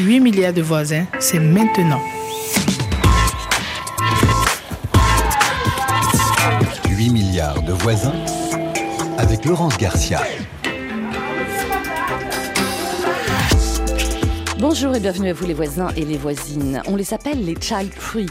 8 milliards de voisins, c'est maintenant. 8 milliards de voisins avec Laurence Garcia. Bonjour et bienvenue à vous les voisins et les voisines. On les appelle les child free.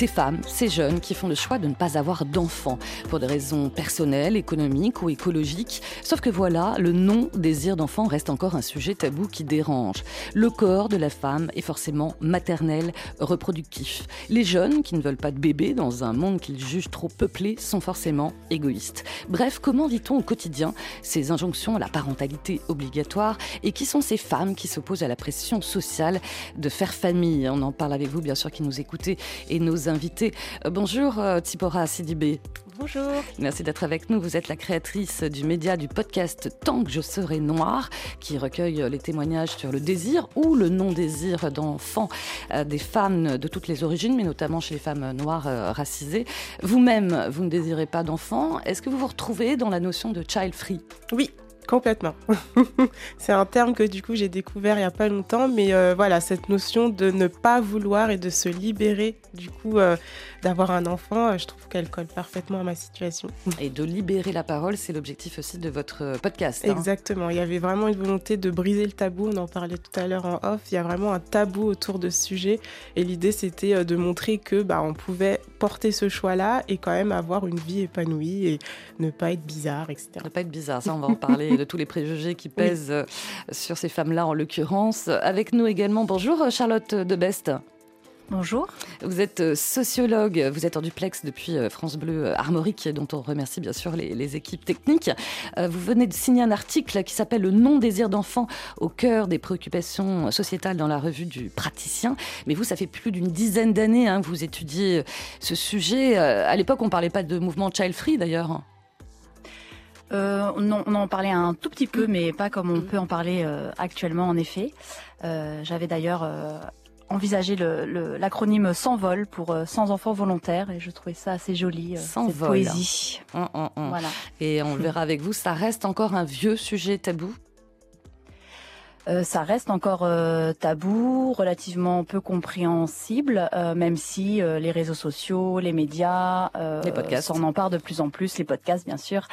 Ces femmes, ces jeunes qui font le choix de ne pas avoir d'enfants pour des raisons personnelles, économiques ou écologiques. Sauf que voilà, le non-désir d'enfant reste encore un sujet tabou qui dérange. Le corps de la femme est forcément maternel, reproductif. Les jeunes qui ne veulent pas de bébé dans un monde qu'ils jugent trop peuplé sont forcément égoïstes. Bref, comment dit-on au quotidien ces injonctions à la parentalité obligatoire et qui sont ces femmes qui s'opposent à la pression sociale de faire famille? On en parle avec vous, bien sûr, qui nous écoutez et nos invités. Euh, bonjour, euh, Tipora Sidibé. Bonjour. Merci d'être avec nous. Vous êtes la créatrice du média du podcast Tant que je serai noire, qui recueille les témoignages sur le désir ou le non-désir d'enfants euh, des femmes de toutes les origines, mais notamment chez les femmes noires racisées. Vous-même, vous ne désirez pas d'enfants. Est-ce que vous vous retrouvez dans la notion de child free? Oui, Complètement. c'est un terme que du coup j'ai découvert il n'y a pas longtemps, mais euh, voilà, cette notion de ne pas vouloir et de se libérer du coup euh, d'avoir un enfant, euh, je trouve qu'elle colle parfaitement à ma situation. Et de libérer la parole, c'est l'objectif aussi de votre podcast. Hein. Exactement, il y avait vraiment une volonté de briser le tabou, on en parlait tout à l'heure en off, il y a vraiment un tabou autour de ce sujet et l'idée c'était de montrer que bah, on pouvait porter ce choix-là et quand même avoir une vie épanouie et ne pas être bizarre, etc. Ne pas être bizarre, ça on va en parler de tous les préjugés qui pèsent euh, sur ces femmes-là en l'occurrence. Avec nous également, bonjour euh, Charlotte Debest. Bonjour. Vous êtes euh, sociologue, vous êtes en duplex depuis France Bleu Armorique, dont on remercie bien sûr les, équipes techniques. Vous venez de signer un article qui s'appelle Le non-désir d'enfant au cœur des préoccupations sociétales dans la revue du praticien. Mais vous, ça fait plus d'une dizaine d'années hein, que vous étudiez ce sujet. À l'époque, on ne parlait pas de mouvement child free d'ailleurs. Euh, on, en parlait un tout petit peu, mais pas comme on peut en parler euh, actuellement, en effet. Euh, j'avais d'ailleurs envisagé l'acronyme sans vol pour sans enfants volontaires, et je trouvais ça assez joli, sans cette poésie. Hum, hum, hum. Voilà. Et on le verra avec vous, ça reste encore un vieux sujet tabou euh, ça reste encore euh, tabou, relativement peu compréhensible, euh, même si les réseaux sociaux, les médias les podcasts. s'en emparent de plus en plus, les podcasts bien sûr.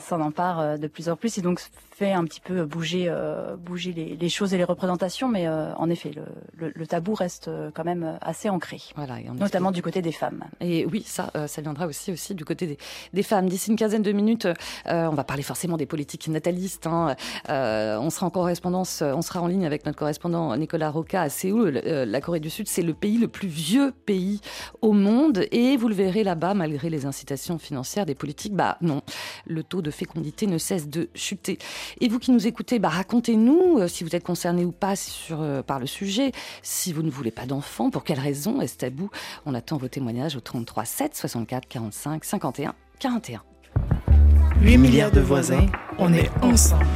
S'en emparent de plus en plus. Et donc fait un petit peu bouger, bouger les, choses et les représentations, mais en effet le, tabou reste quand même assez ancré, voilà, notamment du côté des femmes. Et oui, ça, ça viendra aussi aussi du côté des, des femmes. D'ici une quinzaine de minutes, on va parler forcément des politiques natalistes. Hein. on sera en correspondance euh, on sera en ligne avec notre correspondant Nicolas Roca à Séoul. Euh, la Corée du Sud, c'est le pays le plus vieux pays au monde. Et vous le verrez là-bas, malgré les incitations financières des politiques, bah non, le taux de fécondité ne cesse de chuter. Et vous qui nous écoutez, bah racontez-nous euh, si vous êtes concerné ou pas sur, par le sujet. Si vous ne voulez pas d'enfants, pour quelle raison est-ce tabou? On attend vos témoignages au 33 7 64 45 51 41. 8 milliards de voisins, on est ensemble.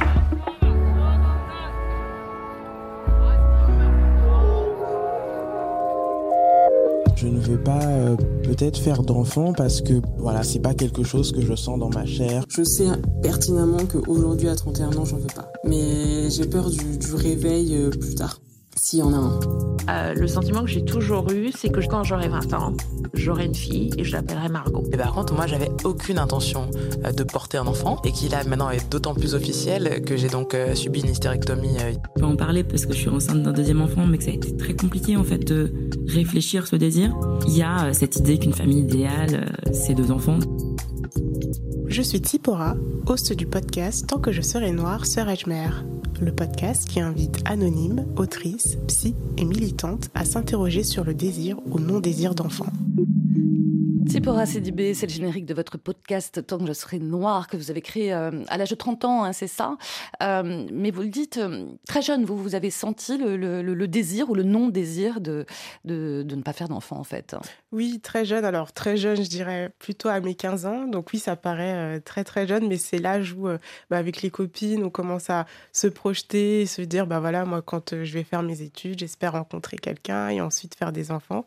Je ne veux pas euh, peut-être faire d'enfant parce que voilà, c'est pas quelque chose que je sens dans ma chair. Je sais pertinemment qu'aujourd'hui à 31 ans, j'en veux pas. Mais j'ai peur du, réveil euh, plus tard s'il y en a un. Euh, le sentiment que j'ai toujours eu, c'est que quand j'aurai 20 ans, j'aurai une fille et je l'appellerai Margot. Et par contre, moi, j'avais aucune intention euh, de porter un enfant et qui là maintenant est d'autant plus officiel que j'ai donc euh, subi une hystérectomie. Je peux en parler parce que je suis enceinte d'un deuxième enfant, mais que ça a été très compliqué en fait de réfléchir ce désir. Il y a cette idée qu'une famille idéale, c'est deux enfants. Je suis Tipora, host du podcast Tant que je serai noire, sœur Edgemere le podcast qui invite anonymes, autrices, psy et militantes à s'interroger sur le désir ou non-désir d'enfants. Tsipora Sidibé, c'est le générique de votre podcast Tant que je serai noire que vous avez créé euh, à l'âge de 30 ans, hein, c'est ça. Euh, mais vous le dites, euh, très jeune, vous, vous avez senti le, désir ou le non-désir de, de, ne pas faire d'enfant en fait? Oui, très jeune. Alors très jeune, je dirais plutôt à mes 15 ans. Donc oui, ça paraît très très jeune, mais c'est l'âge où, bah, avec les copines, on commence à se projeter et se dire, bah voilà, moi quand je vais faire mes études, j'espère rencontrer quelqu'un et ensuite faire des enfants.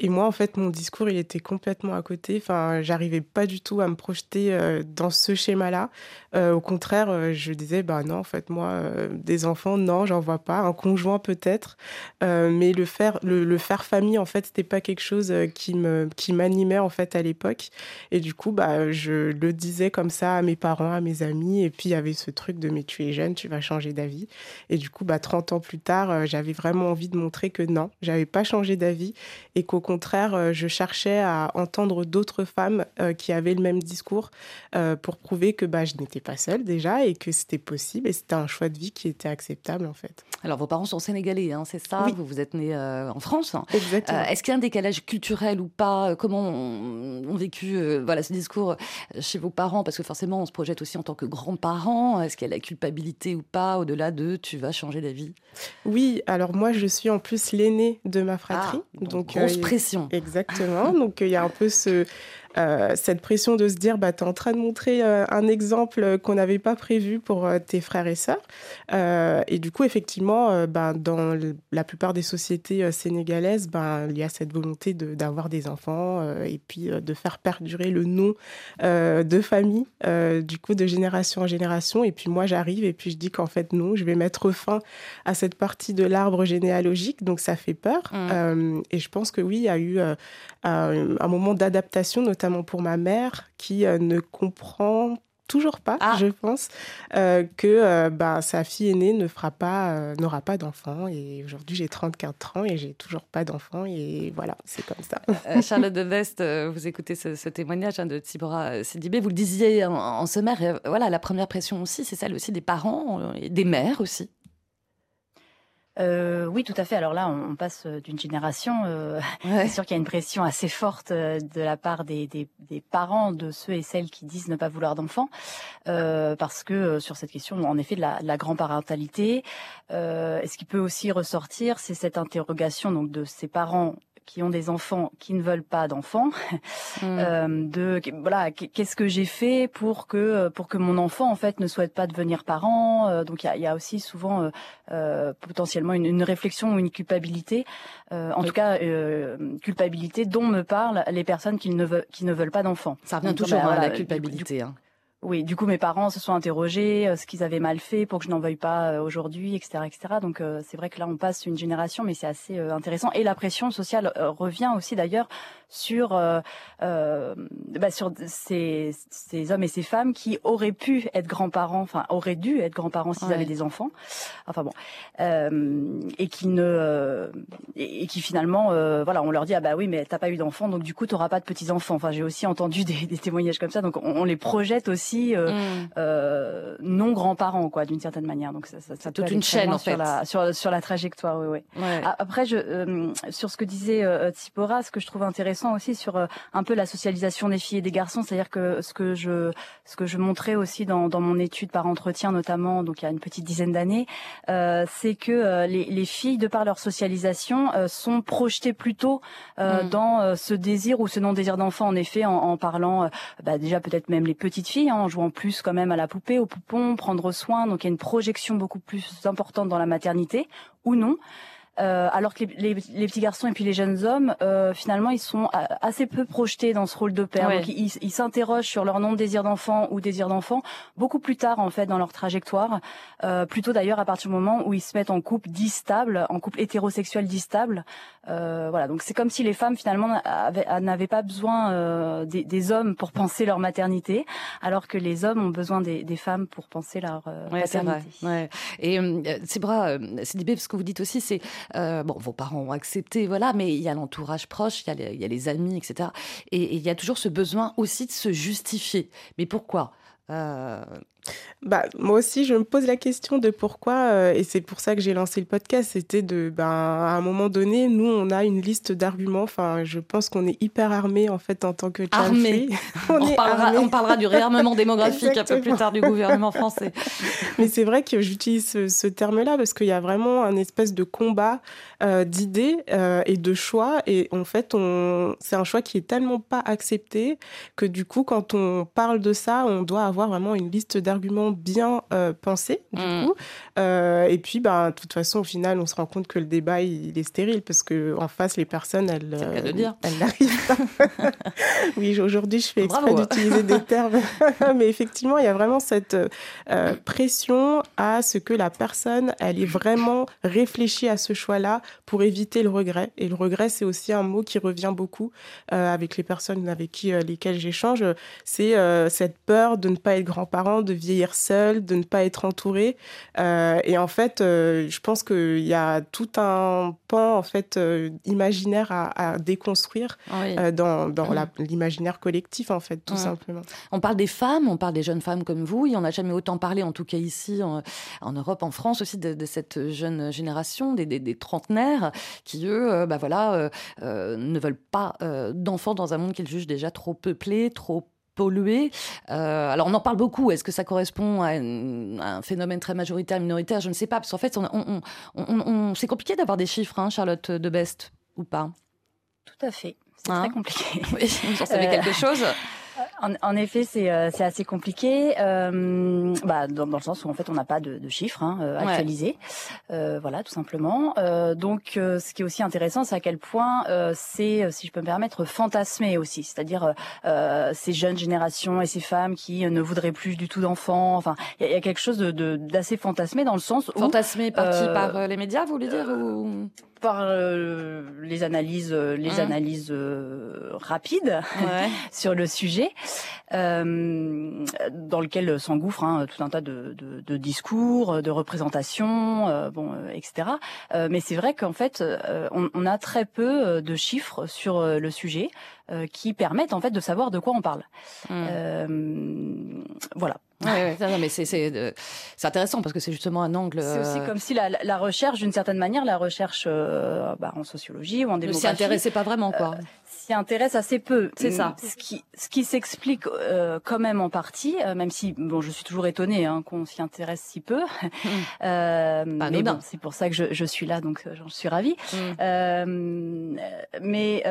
Et moi, en fait, mon discours, il était complètement à côté. Enfin, j'arrivais pas du tout à me projeter euh, dans ce schéma-là. Euh, au contraire, euh, je disais, bah non, en fait, moi, des enfants, non, j'en vois pas. Un conjoint peut-être, mais le faire, le, faire famille, en fait, c'était pas quelque chose qui me, qui m'animait en fait à l'époque. Et du coup, bah, je le disais comme ça à mes parents, à mes amis. Et puis il y avait ce truc de, mais tu es jeune, tu vas changer d'avis. Et du coup, bah, 30 ans plus tard, j'avais vraiment envie de montrer que non, j'avais pas changé d'avis et qu'au contraire, je cherchais à entendre d'autres femmes euh, qui avaient le même discours euh, pour prouver que bah, je n'étais pas seule déjà et que c'était possible et c'était un choix de vie qui était acceptable en fait. Alors vos parents sont sénégalais, hein, c'est ça? Vous vous êtes né euh, en France. Exactement. Est-ce qu'il y a un décalage culturel ou pas? Comment ont, vécu voilà ce discours chez vos parents? Parce que forcément on se projette aussi en tant que grands-parents. Est-ce qu'il y a la culpabilité ou pas au-delà de tu vas changer d'avis? Oui, alors moi je suis en plus l'aînée de ma fratrie. Ah, donc, grosse pression. Exactement. donc il y a un peu ce, euh, cette pression de se dire bah, tu es en train de montrer euh, un exemple qu'on n'avait pas prévu pour euh, tes frères et sœurs. et du coup, effectivement, bah, dans la plupart des sociétés sénégalaises, bah, il y a cette volonté d'avoir des enfants et puis de faire perdurer le nom de famille, du coup, de génération en génération. Et puis moi, j'arrive et puis je dis qu'en fait, non, je vais mettre fin à cette partie de l'arbre généalogique. Donc ça fait peur. Mmh. et je pense que oui, il y a eu un moment d'adaptation, notamment pour ma mère, qui euh, ne comprend toujours pas, ah. je pense, euh, que euh, bah, sa fille aînée ne fera pas, n'aura pas d'enfant. Et aujourd'hui, j'ai 34 ans et j'ai toujours pas d'enfant. Et voilà, c'est comme ça. Charlotte de Vest, vous écoutez ce, témoignage hein, de Tibora Sidibé. Vous le disiez en, en sommaire. voilà, la première pression aussi, c'est celle aussi des parents et des mères aussi. Euh, oui, tout à fait. Alors là, on, passe euh, d'une génération. Euh, C'est sûr qu'il y a une pression assez forte euh, de la part des, des, des, parents de ceux et celles qui disent ne pas vouloir d'enfants, euh, parce que sur cette question, en effet, de la, de la grand-parentalité, ce qui peut aussi ressortir, c'est cette interrogation donc de ces parents qui ont des enfants qui ne veulent pas d'enfants, mm. euh, de voilà qu'est-ce que j'ai fait pour que pour que mon enfant en fait ne souhaite pas devenir parent. Euh, donc il y a, y a, aussi souvent euh, euh potentiellement une, une, réflexion ou une culpabilité, euh, en tout cas culpabilité dont me parlent les personnes qui ne veulent qui ne veulent pas d'enfants. Ça revient toujours à la culpabilité. hein. Oui, du coup, mes parents se sont interrogés, euh, ce qu'ils avaient mal fait pour que je n'en veuille pas euh, aujourd'hui, etc., etc. Donc, euh, c'est vrai que là, on passe une génération, mais c'est assez intéressant. Et la pression sociale revient aussi, d'ailleurs, sur bah, sur ces, ces, hommes et ces femmes qui auraient pu être grands-parents, enfin auraient dû être grands-parents s'ils avaient des enfants. Enfin bon, et qui ne et, qui finalement, voilà, on leur dit ah bah oui, mais t'as pas eu d'enfants, donc du coup, t'auras pas de petits enfants. Enfin, j'ai aussi entendu des, des, témoignages comme ça, donc on, on les projette aussi euh, mm. euh, non grands-parents, quoi, d'une certaine manière. Donc ça, ça, toute une chaîne en fait sur la, sur, sur la trajectoire. Oui, oui. Après, je, euh, sur ce que disait euh, Tsipora, ce que je trouve intéressant aussi sur un peu la socialisation des filles et des garçons, c'est-à-dire que ce que je ce que je montrais aussi dans, dans mon étude par entretien notamment, donc il y a une petite dizaine d'années, c'est que les, les, filles, de par leur socialisation, sont projetées plutôt mm. dans ce désir ou ce non-désir d'enfant, en effet, en, en parlant bah, déjà peut-être même les petites filles, hein, en jouant plus quand même à la poupée, au poupon, prendre soin. Donc il y a une projection beaucoup plus importante dans la maternité, ou non. Euh, alors que les, les, petits garçons et puis les jeunes hommes, euh, finalement, ils sont assez peu projetés dans ce rôle de père. Donc, ils, s'interrogent sur leur nom de désir d'enfant ou désir d'enfant beaucoup plus tard, en fait, dans leur trajectoire. Euh, plutôt d'ailleurs à partir du moment où ils se mettent en couple distable, en couple hétérosexuel distable. Euh, voilà. Donc c'est comme si les femmes finalement n'avaient pas besoin euh, des, des, hommes pour penser leur maternité, alors que les hommes ont besoin des, des femmes pour penser leur euh, ouais, maternité. Ouais. Et euh, c'est bras, c'est ce que vous dites aussi, c'est euh, bon, vos parents ont accepté, voilà, mais il y a l'entourage proche, il y, a les amis, etc. Et il y a toujours ce besoin aussi de se justifier. Mais pourquoi? Euh, bah, moi aussi, je me pose la question de pourquoi, euh, et c'est pour ça que j'ai lancé le podcast, c'était de, ben, à un moment donné, nous, on a une liste d'arguments. Enfin, je pense qu'on est hyper armé en fait en tant que armé. on, on, parlera, on, parlera, du réarmement démographique un peu plus tard du gouvernement français. Mais c'est vrai que j'utilise ce, ce terme-là parce qu'il y a vraiment un espèce de combat euh, d'idées euh, et de choix, et en fait, on, c'est un choix qui est tellement pas accepté que du coup, quand on parle de ça, on doit avoir vraiment une liste d'arguments arguments bien pensés, du mmh. coup. et puis, ben, de toute façon, au final, on se rend compte que le débat, il, est stérile parce qu'en face, les personnes, elles, elles n'arrivent pas. oui, aujourd'hui, je fais exprès d'utiliser des termes. Mais effectivement, il y a vraiment cette pression à ce que la personne, elle ait vraiment réfléchi à ce choix-là pour éviter le regret. Et le regret, c'est aussi un mot qui revient beaucoup euh, avec les personnes avec qui, euh, lesquelles j'échange. C'est euh, cette peur de ne pas être grand-parent, de vieillir seul, de ne pas être entouré. et en fait, je pense qu'il y a tout un pan en fait imaginaire à, déconstruire dans, dans l'imaginaire collectif en fait, tout simplement. On parle des femmes, on parle des jeunes femmes comme vous. Il n'y en a jamais autant parlé, en tout cas ici en, en Europe, en France aussi, de, cette jeune génération, des, des, des trentenaires, qui eux, bah voilà, euh, ne veulent pas euh, d'enfants dans un monde qu'ils jugent déjà trop peuplé, trop pollué. Euh, alors on en parle beaucoup. Est-ce que ça correspond à, un phénomène très majoritaire, minoritaire? Je ne sais pas. Parce qu'en fait, on, c'est compliqué d'avoir des chiffres, hein, Charlotte de Best, ou pas? Tout à fait. C'est très hein compliqué. Oui, vous en savez quelque chose en, effet, euh, c'est assez compliqué, euh, bah, dans, le sens où en fait on n'a pas de, chiffres hein, euh, actualisés, voilà, tout simplement. donc, ce qui est aussi intéressant, c'est à quel point c'est, si je peux me permettre, fantasmé aussi, c'est-à-dire ces jeunes générations et ces femmes qui ne voudraient plus du tout d'enfants. Enfin, il y, a quelque chose d'assez fantasmé dans le sens où fantasmé par qui, par les médias, vous voulez dire ou par euh, les analyses, euh, les mmh. analyses euh, rapides sur le sujet, dans lequel s'engouffre hein, tout un tas de, de, de, discours, de représentations, bon, etc. mais c'est vrai qu'en fait, on, on, a très peu de chiffres sur le sujet qui permettent en fait de savoir de quoi on parle. Mmh. voilà. Oui, mais c'est intéressant parce que c'est justement un angle. C'est aussi comme si la, la recherche, d'une certaine manière, la recherche bah, en sociologie ou en démographie. Ne s'y intéressait pas vraiment, quoi. Euh, s'y intéresse assez peu. C'est ça. Ce qui, ce qui s'explique euh, quand même en partie, euh, même si bon, je suis toujours étonnée hein, qu'on s'y intéresse si peu. euh, mais bon, c'est pour ça que je, je suis là, donc j'en suis ravie. Mm. Euh, mais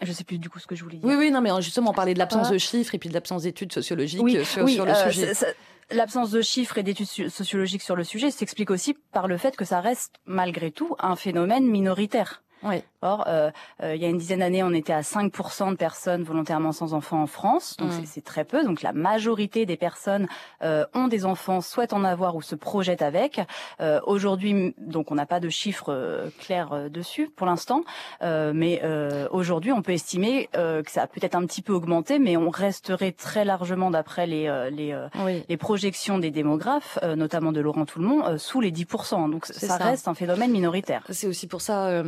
je sais plus du coup ce que je voulais dire. Oui, oui, non, mais justement, on parlait de l'absence de chiffres et puis de l'absence d'études sociologiques sur, sur, le sujet. L'absence de chiffres et d'études sociologiques sur le sujet s'explique aussi par le fait que ça reste malgré tout un phénomène minoritaire. Oui. Or, euh, euh, il y a une dizaine d'années, on était à 5% de personnes volontairement sans enfants en France, donc mmh. c'est très peu. Donc la majorité des personnes euh, ont des enfants, souhaitent en avoir ou se projettent avec. Euh, aujourd'hui, donc on n'a pas de chiffres euh, clairs euh, dessus pour l'instant, mais aujourd'hui, on peut estimer que ça a peut-être un petit peu augmenté, mais on resterait très largement, d'après les les, les, projections des démographes, notamment de Laurent Toulmont, sous les 10%. Donc ça, ça, reste un phénomène minoritaire. C'est aussi pour ça,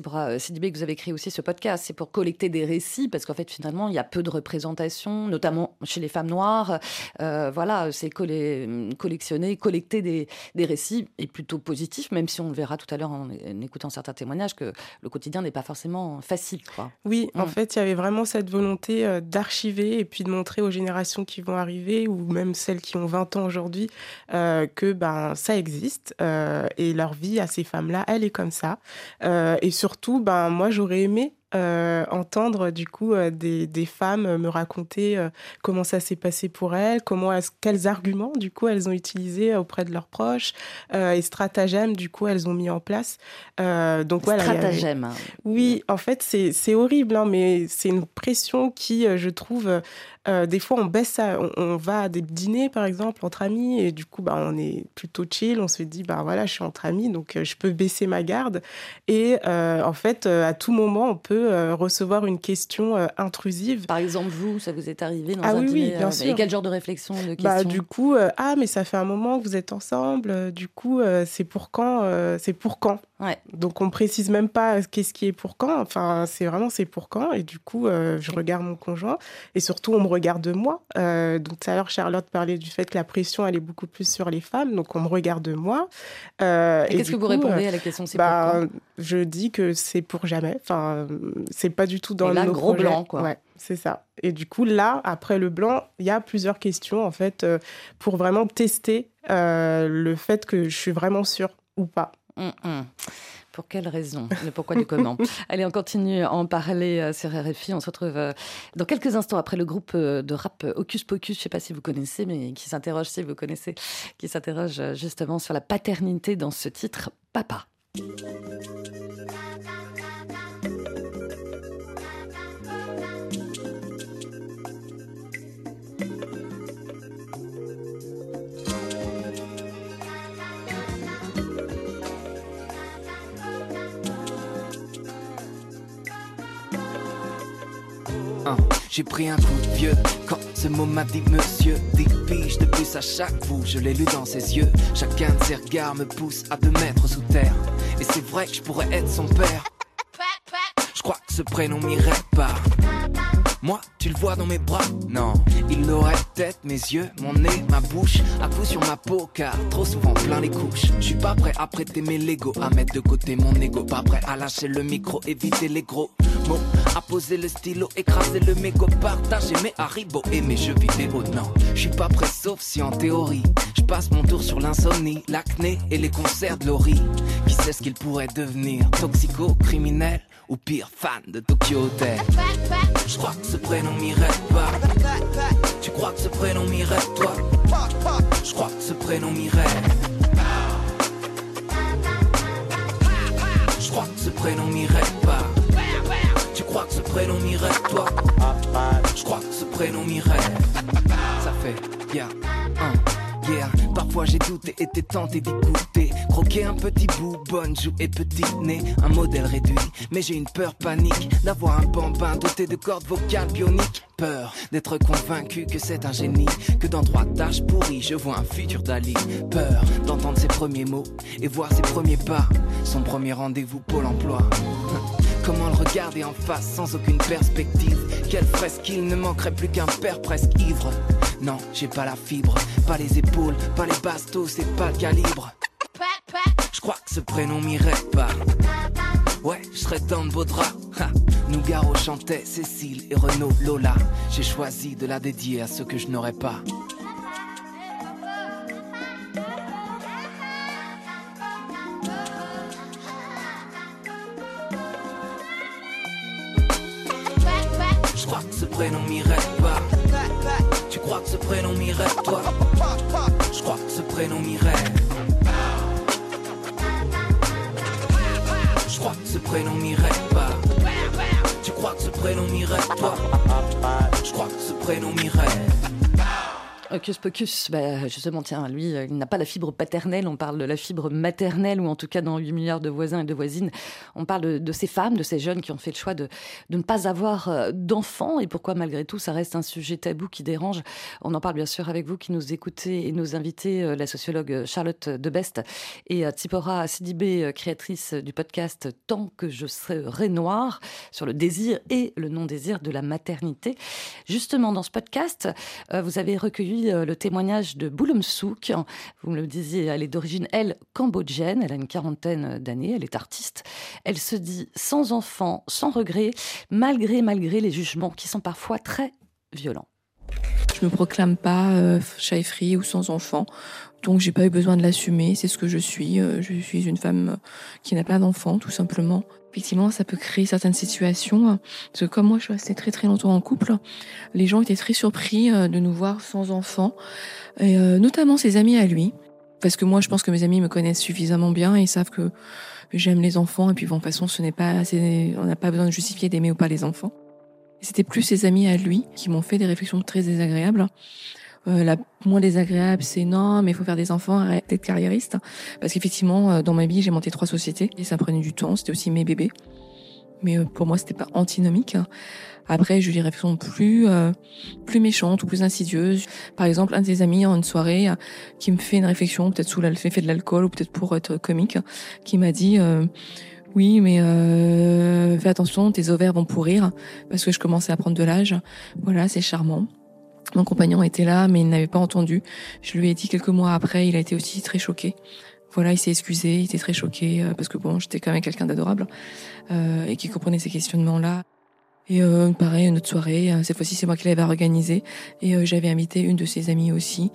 c'est pour CDB que vous avez créé aussi ce podcast, c'est pour collecter des récits, parce qu'en fait, finalement, il y a peu de représentation, notamment chez les femmes noires. Euh, voilà, c'est collectionner, collecter des, des, récits est plutôt positif, même si on le verra tout à l'heure en, écoutant certains témoignages que le quotidien n'est pas forcément facile. Quoi. Oui, en mm. fait, il y avait vraiment cette volonté euh, d'archiver et puis de montrer aux générations qui vont arriver, ou même celles qui ont 20 ans aujourd'hui, euh, que ben, ça existe et leur vie à ces femmes-là, elle est comme ça. et surtout, ben, moi j'aurais aimé euh, entendre du coup euh, des, des, femmes me raconter euh, comment ça s'est passé pour elles, comment quels arguments du coup elles ont utilisés auprès de leurs proches et stratagèmes du coup elles ont mis en place. donc voilà. Stratagèmes. Hein. Oui, en fait c'est horrible, hein, mais c'est une pression qui je trouve euh, des fois, on baisse ça, on, va à des dîners, par exemple, entre amis, et du coup, bah, on est plutôt chill. On se dit, bah voilà, je suis entre amis, donc euh, je peux baisser ma garde. Et euh, en fait, à tout moment, on peut recevoir une question intrusive. Par exemple, vous, ça vous est arrivé dans ah, un oui, dîner oui, bien sûr. Et quel genre de réflexion, de bah, question Du coup, ah, mais ça fait un moment que vous êtes ensemble. Du coup, c'est pour quand C'est pour quand? Ouais. Donc, on précise même pas qu'est-ce qui est pour quand. Enfin, c'est vraiment c'est pour quand. Et du coup, je regarde mon conjoint et surtout, on me regarde moi. Euh, donc tout à l'heure, Charlotte parlait du fait que la pression, elle est beaucoup plus sur les femmes, donc on me regarde moi. Euh, et, qu'est-ce que vous répondez à la question bah, Je dis que c'est pour jamais. Enfin, c'est pas du tout dans le gros blanc, quoi. Ouais, c'est ça. Et du coup, là, après le blanc, il y a plusieurs questions, en fait, euh, pour vraiment tester le fait que je suis vraiment sûre ou pas. Hum, hum Pour quelle raison? Le pourquoi du comment? Allez, on continue à en parler sur RFI. On se retrouve dans quelques instants après le groupe de rap Hocus Pocus. Je ne sais pas si vous connaissez, mais qui s'interroge, si vous connaissez, qui s'interroge justement sur la paternité dans ce titre Papa. J'ai pris un coup de vieux quand ce mot m'a dit monsieur. Des piges de plus à chaque bout, je l'ai lu dans ses yeux. Chacun de ses regards me pousse à deux mètres sous terre. Et c'est vrai que je pourrais être son père. Je crois que ce prénom m'irait pas. Moi, tu le vois dans mes bras Non, il aurait peut-être mes yeux, mon nez, ma bouche, à coup sur ma peau, car trop souvent plein les couches. Je suis pas prêt à prêter mes Lego, à mettre de côté mon ego, pas prêt à lâcher le micro, éviter les gros mots, à poser le stylo, écraser le mégot, partager mes haribots et mes jeux vidéo. Non, je suis pas prêt, sauf si en théorie, je passe mon tour sur l'insomnie, l'acné et les concerts de Laurie. Qui sait ce qu'il pourrait devenir, toxico, criminel? Ou pire, fan de Tokyo Hotel. Je crois que ce prénom m'irait pas. Tu crois que ce prénom m'irait toi? Je crois que ce prénom m'irait. Je crois que ce prénom m'irait pas. Tu crois que ce prénom m'irait toi? Je crois que ce prénom m'irait. Ça fait, ya, un. Parfois j'ai douté, été tenté d'écouter. Croquer un petit bout, bonne joue et petit nez. Un modèle réduit, mais j'ai une peur panique d'avoir un bambin doté de cordes vocales bioniques. Peur d'être convaincu que c'est un génie. Que dans trois tâches pourries, je vois un futur Dali. Peur d'entendre ses premiers mots et voir ses premiers pas. Son premier rendez-vous Pôle emploi. Comment le regarder en face sans aucune perspective. Quelle fresque il ne manquerait plus qu'un père presque ivre. Non, j'ai pas la fibre, pas les épaules, pas les bastos, c'est pas le calibre. Je crois que ce prénom m'irait pas. Ouais, je serais dans de beaux draps Nougaro chantait Cécile et Renaud Lola. J'ai choisi de la dédier à ceux que je n'aurais pas Je crois que ce prénom m'irait pas. Tu crois que ce prénom m'irait toi. Je crois que ce prénom m'irait Hocus Pocus, bah, justement, tiens, lui, euh, il n'a pas la fibre paternelle, on parle de la fibre maternelle, ou en tout cas dans 8 milliards de voisins et de voisines, on parle de, ces femmes, de ces jeunes qui ont fait le choix de, de ne pas avoir euh, d'enfants, et pourquoi malgré tout ça reste un sujet tabou qui dérange. On en parle bien sûr avec vous qui nous écoutez et nos invités, euh, la sociologue Charlotte Debest et Tsipora Sidibé, créatrice du podcast Tant que je serai noire, sur le désir et le non-désir de la maternité. Justement, dans ce podcast, vous avez recueilli euh, le témoignage de Bouloum Souk. Vous me le disiez, elle est d'origine, elle, cambodgienne. Elle a une quarantaine d'années. Elle est artiste. Elle se dit sans enfant, sans regret, malgré, malgré les jugements qui sont parfois très violents. Je me proclame pas euh, free ou sans enfant, donc j'ai pas eu besoin de l'assumer. C'est ce que je suis. Euh, je suis une femme qui n'a pas d'enfant, tout simplement. Effectivement, ça peut créer certaines situations. Que comme moi, je suis restée très très longtemps en couple, les gens étaient très surpris euh, de nous voir sans enfant, euh, notamment ses amis à lui. Parce que moi, je pense que mes amis me connaissent suffisamment bien et savent que j'aime les enfants. Et puis, bon, de toute façon, ce n'est pas, on n'a pas besoin de justifier d'aimer ou pas les enfants. C'était plus ses amis à lui qui m'ont fait des réflexions très désagréables. Euh, la moins désagréable, c'est non, mais il faut faire des enfants, arrête d'être carriériste. Parce qu'effectivement, euh, dans ma vie, j'ai monté trois sociétés et ça prenait du temps. C'était aussi mes bébés. Mais euh, pour moi, c'était pas antinomique. Après, j'ai eu des réflexions plus plus méchantes ou plus insidieuses. Par exemple, un de ses amis en une soirée qui me fait une réflexion, peut-être sous l'effet de l'alcool ou peut-être pour être comique, qui m'a dit oui, mais fais attention, tes ovaires vont pourrir parce que je commençais à prendre de l'âge. Voilà, c'est charmant. Mon compagnon était là, mais il n'avait pas entendu. Je lui ai dit quelques mois après, il a été aussi très choqué. Voilà, il s'est excusé, il était très choqué euh, parce que bon, j'étais quand même quelqu'un d'adorable euh, et qui comprenait ces questionnements-là. Et euh, pareil, une autre soirée, cette fois-ci c'est moi qui l'avais organisée et j'avais invité une de ses amies aussi,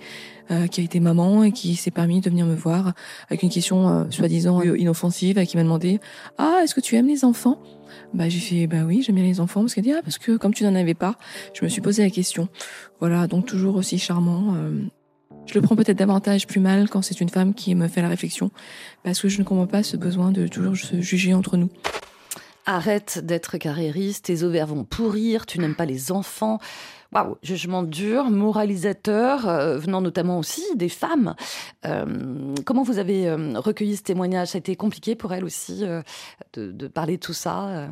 qui a été maman et qui s'est permis de venir me voir avec une question soi-disant inoffensive, et qui m'a demandé ah est-ce que tu aimes les enfants? Bah j'ai fait bah oui j'aime bien les enfants parce qu'elle dit ah parce que comme tu n'en avais pas je me suis posé la question voilà donc toujours aussi charmant je le prends peut-être davantage plus mal quand c'est une femme qui me fait la réflexion, parce que je ne comprends pas ce besoin de toujours se juger entre nous. Arrête d'être carriériste, tes ovaires vont pourrir, tu n'aimes pas les enfants. Waouh, jugement dur, moralisateur, euh, venant notamment aussi des femmes. Euh, comment vous avez euh, recueilli ce témoignage? Ça a été compliqué pour elle aussi de, parler de tout ça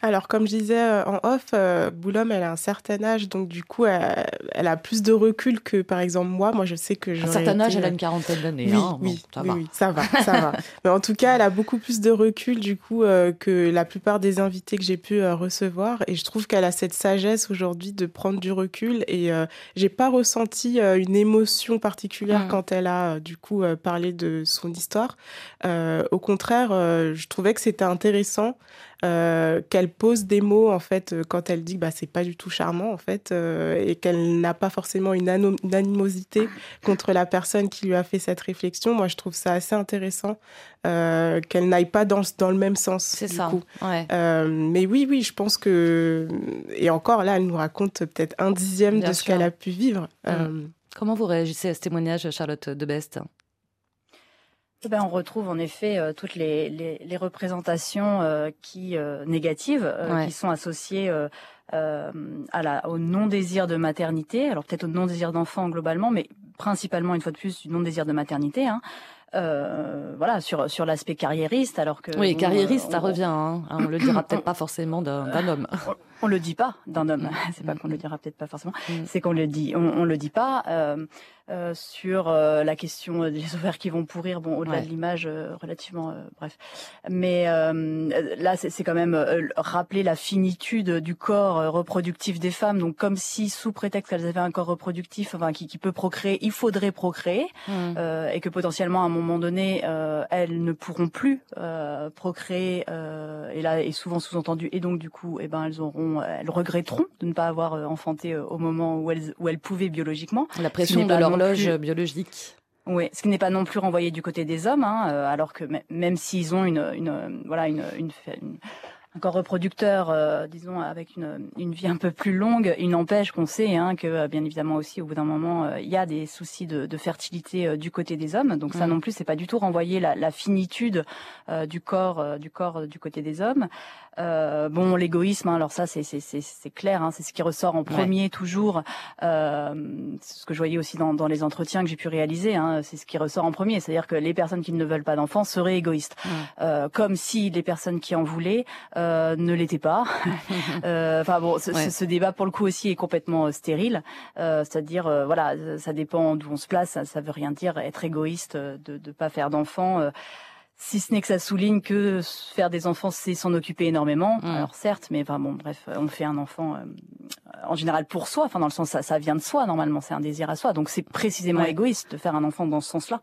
Alors, comme je disais en off, Boulom, elle a un certain âge, donc du coup, elle, a plus de recul que, par exemple, moi. Moi, je sais que j'ai. Un certain âge, elle a une quarantaine d'années. Oui, hein. oui, ça, va. ça va, ça va. Mais en tout cas, elle a beaucoup plus de recul, du coup, que la plupart des invités que j'ai pu recevoir. Et je trouve qu'elle a cette sagesse aujourd'hui de prendre du recul et euh, j'ai pas ressenti euh, une émotion particulière mmh. quand elle a euh, du coup parlé de son histoire. au contraire, je trouvais que c'était intéressant qu'elle pose des mots en fait quand elle dit bah c'est pas du tout charmant en fait et qu'elle n'a pas forcément une, animosité contre la personne qui lui a fait cette réflexion. Moi, je trouve ça assez intéressant qu'elle n'aille pas dans, dans le même sens. C'est ça. mais oui, oui, je pense que et encore là, elle nous raconte peut-être un dixième de ce qu'elle a pu vivre. Mm. Euh, Comment vous réagissez à ce témoignage, Charlotte de Best eh ben, on retrouve en effet euh, toutes les, les, représentations euh, qui négatives qui sont associées à la, au non-désir de maternité, alors peut-être au non-désir d'enfant globalement, mais principalement une fois de plus du non-désir de maternité. Hein. Euh, voilà sur sur l'aspect carriériste alors que oui carriériste ça revient hein. on le dira peut-être pas forcément d'un homme on, le dit pas d'un homme c'est pas qu'on le dira peut-être pas forcément mm. c'est qu'on le dit on, on le dit pas euh, euh, sur euh, la question des ovaires qui vont pourrir, bon, au-delà de l'image, euh, relativement, bref. Mais là, c'est quand même rappeler la finitude du corps reproductif des femmes. Donc, comme si, sous prétexte qu'elles avaient un corps reproductif, enfin, qui, qui peut procréer, il faudrait procréer, mmh. et que potentiellement, à un moment donné, elles ne pourront plus procréer. et là, est souvent sous-entendu. Et donc, du coup, eh ben, elles auront, elles regretteront de ne pas avoir enfanté au moment où elles, où elles pouvaient biologiquement. La pression de leur horloge biologique. Oui, ce qui n'est pas non plus renvoyé du côté des hommes, hein, euh, alors que même s'ils ont une, une voilà une, une, une un corps reproducteur, euh, disons, avec une, une, vie un peu plus longue, il n'empêche qu'on sait hein, que, euh, bien évidemment aussi, au bout d'un moment, euh, il y a des soucis de, de fertilité du côté des hommes. Donc ça mm. non plus, c'est pas du tout renvoyer la, la finitude du corps, du corps du côté des hommes. Bon, l'égoïsme, hein, alors ça, c'est clair, hein, c'est ce qui ressort en premier toujours. ce que je voyais aussi dans, dans les entretiens que j'ai pu réaliser, hein, c'est ce qui ressort en premier, c'est-à-dire que les personnes qui ne veulent pas d'enfants seraient égoïstes, mm. comme si les personnes qui en voulaient euh, ne l'était pas. Euh, enfin bon, ce, débat pour le coup aussi est complètement euh, stérile. C'est-à-dire, voilà, ça dépend d'où on se place. Ça, veut rien dire être égoïste de ne pas faire d'enfants. Si ce n'est que ça souligne que faire des enfants, c'est s'en occuper énormément. Mm. Alors certes, mais enfin bon, bref, on fait un enfant en général pour soi. Enfin dans le sens, ça, ça vient de soi normalement, c'est un désir à soi. Donc c'est précisément égoïste de faire un enfant dans ce sens-là.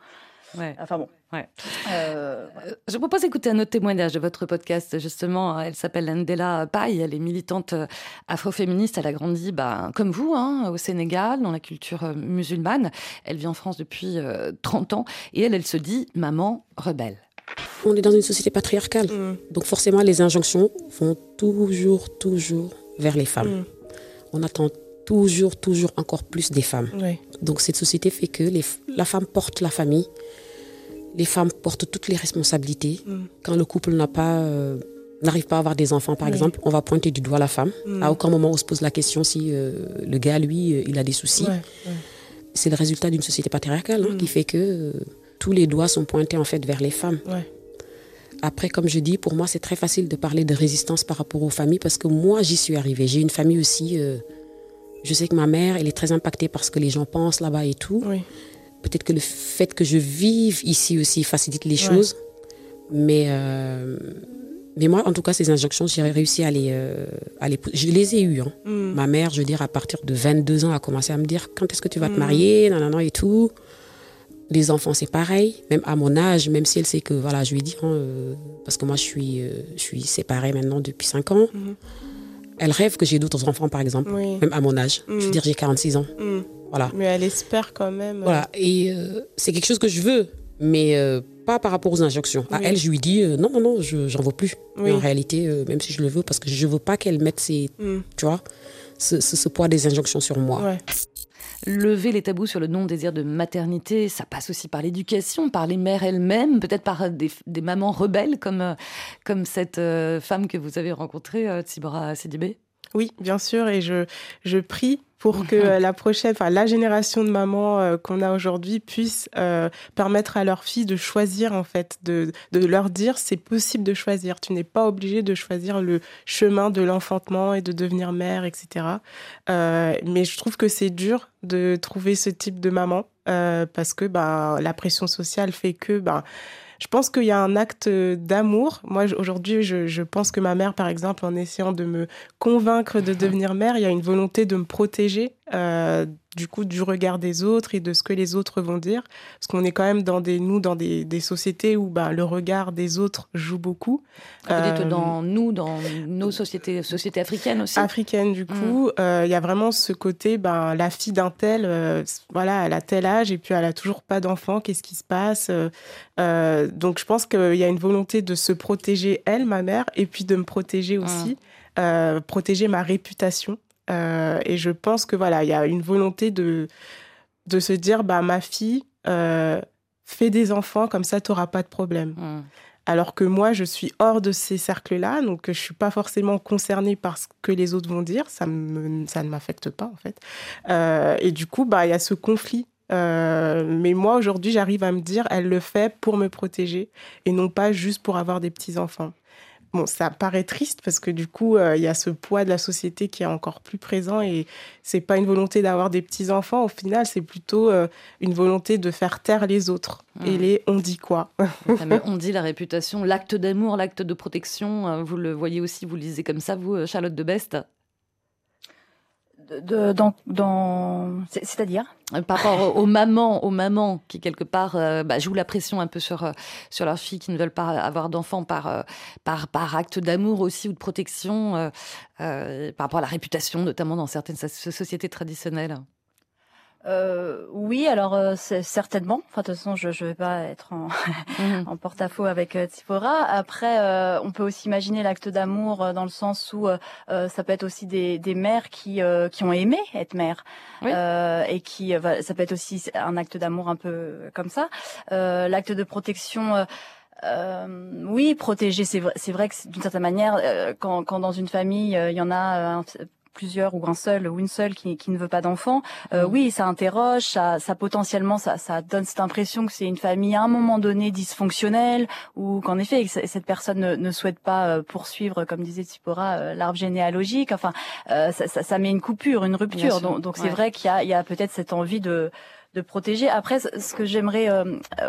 Enfin bon. Ouais. Euh, je vous propose d'écouter un autre témoignage de votre podcast, justement. Elle s'appelle Ndela Paye, elle est militante euh, afroféministe. Elle a grandi, bah, comme vous, hein, au Sénégal, dans la culture euh, musulmane. Elle vit en France depuis 30 ans et elle, elle se dit maman rebelle. On est dans une société patriarcale, mm. donc forcément les injonctions vont toujours, toujours vers les femmes. Mm. On attend toujours, toujours encore plus des femmes. Donc cette société fait que les, la femme porte la famille, les femmes portent toutes les responsabilités. Mm. Quand le couple n'a pas, euh, n'arrive pas à avoir des enfants, par exemple, on va pointer du doigt la femme. Mm. À aucun moment on se pose la question si euh, le gars, lui, euh, il a des soucis. C'est le résultat d'une société patriarcale hein, qui fait que tous les doigts sont pointés en fait vers les femmes. Après, comme je dis, pour moi, c'est très facile de parler de résistance par rapport aux familles parce que moi, j'y suis arrivée. J'ai une famille aussi je sais que ma mère, elle est très impactée par ce que les gens pensent là-bas et tout. Peut-être que le fait que je vive ici aussi facilite les choses. Mais, euh, mais moi, en tout cas, ces injonctions, j'ai réussi à les, euh, à les... Je les ai eues. Hein. Mm. Ma mère, je veux dire, à partir de 22 ans, a commencé à me dire quand est-ce que tu vas te mm. marier, non, non, non, et tout. Les enfants, c'est pareil. Même à mon âge, même si elle sait que, voilà, je lui dis, hein, euh, parce que moi, je suis, je suis séparée maintenant depuis 5 ans. Mm-hmm Elle rêve que j'ai d'autres enfants, par exemple, même à mon âge. Je veux mm. dire, j'ai 46 ans. Mm. Voilà. Mais elle espère quand même. Voilà. Et c'est quelque chose que je veux, mais pas par rapport aux injonctions. À elle, je lui dis non, non, non, je j'en veux plus. Mais en réalité, même si je le veux, parce que je veux pas qu'elle mette ses, tu vois, ce, ce, poids des injonctions sur moi. Lever les tabous sur le non-désir de maternité, ça passe aussi par l'éducation, par les mères elles-mêmes, peut-être par des, mamans rebelles comme, euh, comme cette euh, femme que vous avez rencontrée, euh, Tsibora Sidibé Oui, bien sûr, et je, je prie pour que euh, la prochaine, enfin la génération de mamans euh, qu'on a aujourd'hui puisse euh, permettre à leurs filles de choisir en fait, de, de leur dire c'est possible de choisir. Tu n'es pas obligé de choisir le chemin de l'enfantement et de devenir mère, etc. mais je trouve que c'est dur de trouver ce type de maman parce que ben la pression sociale fait que ben je pense qu'il y a un acte d'amour. Moi, aujourd'hui, je, pense que ma mère, par exemple, en essayant de me convaincre de devenir mère, il y a une volonté de me protéger euh, du coup du regard des autres et de ce que les autres vont dire. Parce qu'on est quand même dans des nous dans des, des sociétés où ben, le regard des autres joue beaucoup. Vous dites euh, dans nous dans nos sociétés sociétés africaines aussi. Africaines du coup. Mm. euh, il y a vraiment ce côté ben la fille d'un tel voilà elle a tel âge et puis elle a toujours pas d'enfant. Qu'est-ce qui se passe donc je pense qu'il y a une volonté de se protéger elle ma mère et puis de me protéger mm. aussi. Protéger ma réputation euh, et je pense que voilà, il y a une volonté de, de se dire, bah, ma fille, euh, fait des enfants, comme ça, tu n'auras pas de problème. Mmh. Alors que moi, je suis hors de ces cercles-là, donc je suis pas forcément concernée par ce que les autres vont dire. Ça, me, ça ne m'affecte pas, en fait. Euh, et du coup, bah, il y a ce conflit. mais moi, aujourd'hui, j'arrive à me dire, elle le fait pour me protéger et non pas juste pour avoir des petits-enfants. Bon, ça paraît triste parce que du coup, euh, il y a ce poids de la société qui est encore plus présent et c'est pas une volonté d'avoir des petits enfants. Au final, c'est plutôt euh, une volonté de faire taire les autres. Et les on dit quoi? On dit la réputation, l'acte d'amour, l'acte de protection. Euh, vous le voyez aussi, vous le lisez comme ça, vous, Charlotte de Best? De, dans, dans c'est-à-dire euh, par rapport aux mamans, aux mamans qui quelque part euh, bah, jouent la pression un peu sur euh, sur leurs filles qui ne veulent pas avoir d'enfants par par par acte d'amour aussi ou de protection par rapport à la réputation, notamment dans certaines sociétés traditionnelles euh, oui, alors euh, certainement. Enfin, de toute façon, je ne vais pas être en, mhm. en porte-à-faux avec euh, Après, euh, on peut aussi imaginer l'acte d'amour euh, dans le sens où ça peut être aussi des, des mères qui, qui ont aimé être mères. et qui, ça peut être aussi un acte d'amour un peu comme ça. l'acte de protection... Euh, oui, protéger, c'est vrai, c'est vrai que d'une certaine manière, quand, quand, dans une famille, il y en a plusieurs ou un seul ou une seule qui, qui ne veut pas d'enfant, euh, mm. oui, ça interroge, ça, ça potentiellement, ça, ça donne cette impression que c'est une famille à un moment donné dysfonctionnelle ou qu'en effet cette personne ne, ne, souhaite pas euh, poursuivre, comme disait Tsipora, euh, l'arbre généalogique. Enfin, ça, ça, ça, met une coupure, une rupture. Donc, donc c'est vrai qu'il y a, il y a peut-être cette envie de de protéger. Après, ce que j'aimerais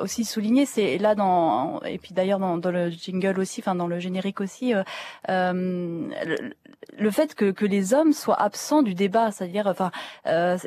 aussi souligner, c'est là dans et puis d'ailleurs dans, le jingle aussi, enfin dans le générique aussi, euh, le, le fait que, que les hommes soient absents du débat, c'est-à-dire, enfin, euh,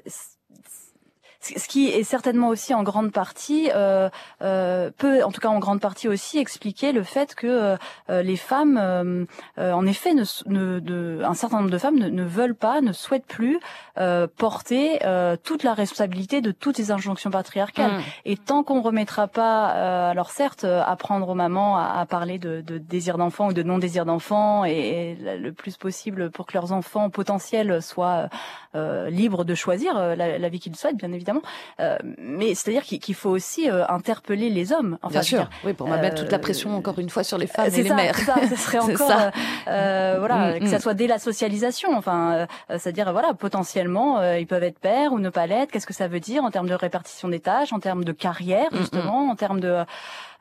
ce qui est certainement aussi en grande partie euh, euh, peut, en tout cas en grande partie aussi, expliquer le fait que euh, les femmes, euh, euh, en effet, ne, ne, de, un certain nombre de femmes ne, ne veulent pas, ne souhaitent plus euh, porter toute la responsabilité de toutes ces injonctions patriarcales. Mmh. Et tant qu'on remettra pas, alors certes, apprendre aux mamans à, à parler de, de désir d'enfant ou de non désir d'enfant, et, et, le plus possible pour que leurs enfants potentiels soient libres de choisir la, la vie qu'ils souhaitent, bien évidemment euh, mais c'est-à-dire qu'il faut aussi euh, interpeller les hommes. Enfin, Bien sûr, oui, pour mettre toute la pression euh, encore une fois sur les femmes et les mères. Ça, ce serait encore, voilà, mm, que ça mm. soit dès la socialisation. Enfin, c'est-à-dire voilà, potentiellement, ils peuvent être pères ou ne pas l'être. Qu'est-ce que ça veut dire en termes de répartition des tâches, en termes de carrière mm, justement, en termes de euh,